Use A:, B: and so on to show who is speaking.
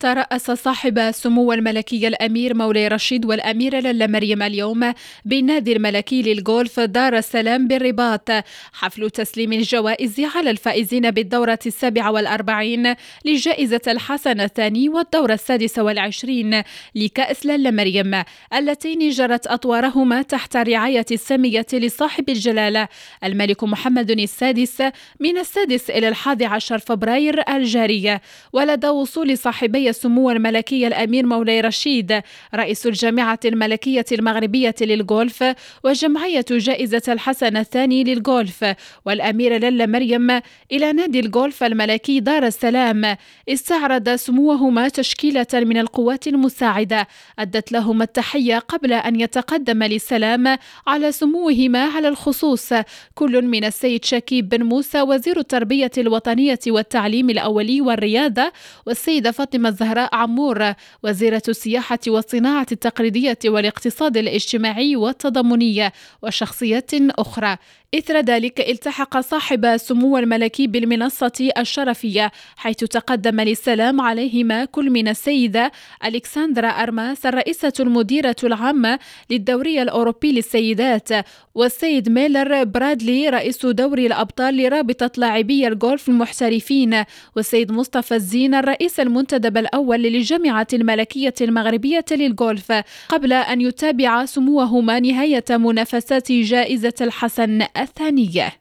A: ترأس صاحب سمو الملكي الأمير مولاي رشيد والأميرة لالا مريم اليوم بالنادي الملكي للغولف دار السلام بالرباط. حفل تسليم الجوائز على الفائزين بالدورة السابعة والأربعين لجائزة الحسن الثاني والدورة السادسة والعشرين لكأس لالا مريم اللتين جرت أطوارهما تحت رعاية السامية لصاحب الجلالة الملك محمد السادس من السادس إلى الحادي عشر فبراير الجاري ولدى وصول صاحبي سمو الملكي الأمير مولاي رشيد رئيس الجامعة الملكية المغربية للغولف وجمعية جائزة الحسن الثاني للغولف والأميرة للا مريم إلى نادي الغولف الملكي دار السلام. استعرض سموهما تشكيلة من القوات المساعدة أدت لهما التحية قبل أن يتقدم للسلام على سموهما على الخصوص. كل من السيد شكيب بن موسى وزير التربية الوطنية والتعليم الأولي والريادة والسيدة فاطمة الزهراء عمور وزيرة السياحة والصناعة التقليدية والاقتصاد الاجتماعي والتضامني وشخصيات أخرى. إثر ذلك التحق صاحب سمو الملكي بالمنصة الشرفية حيث تقدم للسلام عليهما كل من السيدة ألكسندرا أرماس الرئيسة المديرة العامة للدوري الأوروبي للسيدات والسيد ميلر برادلي رئيس دوري الأبطال لرابطة لاعبي الجولف المحترفين والسيد مصطفى الزين الرئيس المنتدب الأول للجامعة الملكية المغربية للجولف قبل أن يتابع سموهما نهاية منافسات جائزة الحسن. الثانية.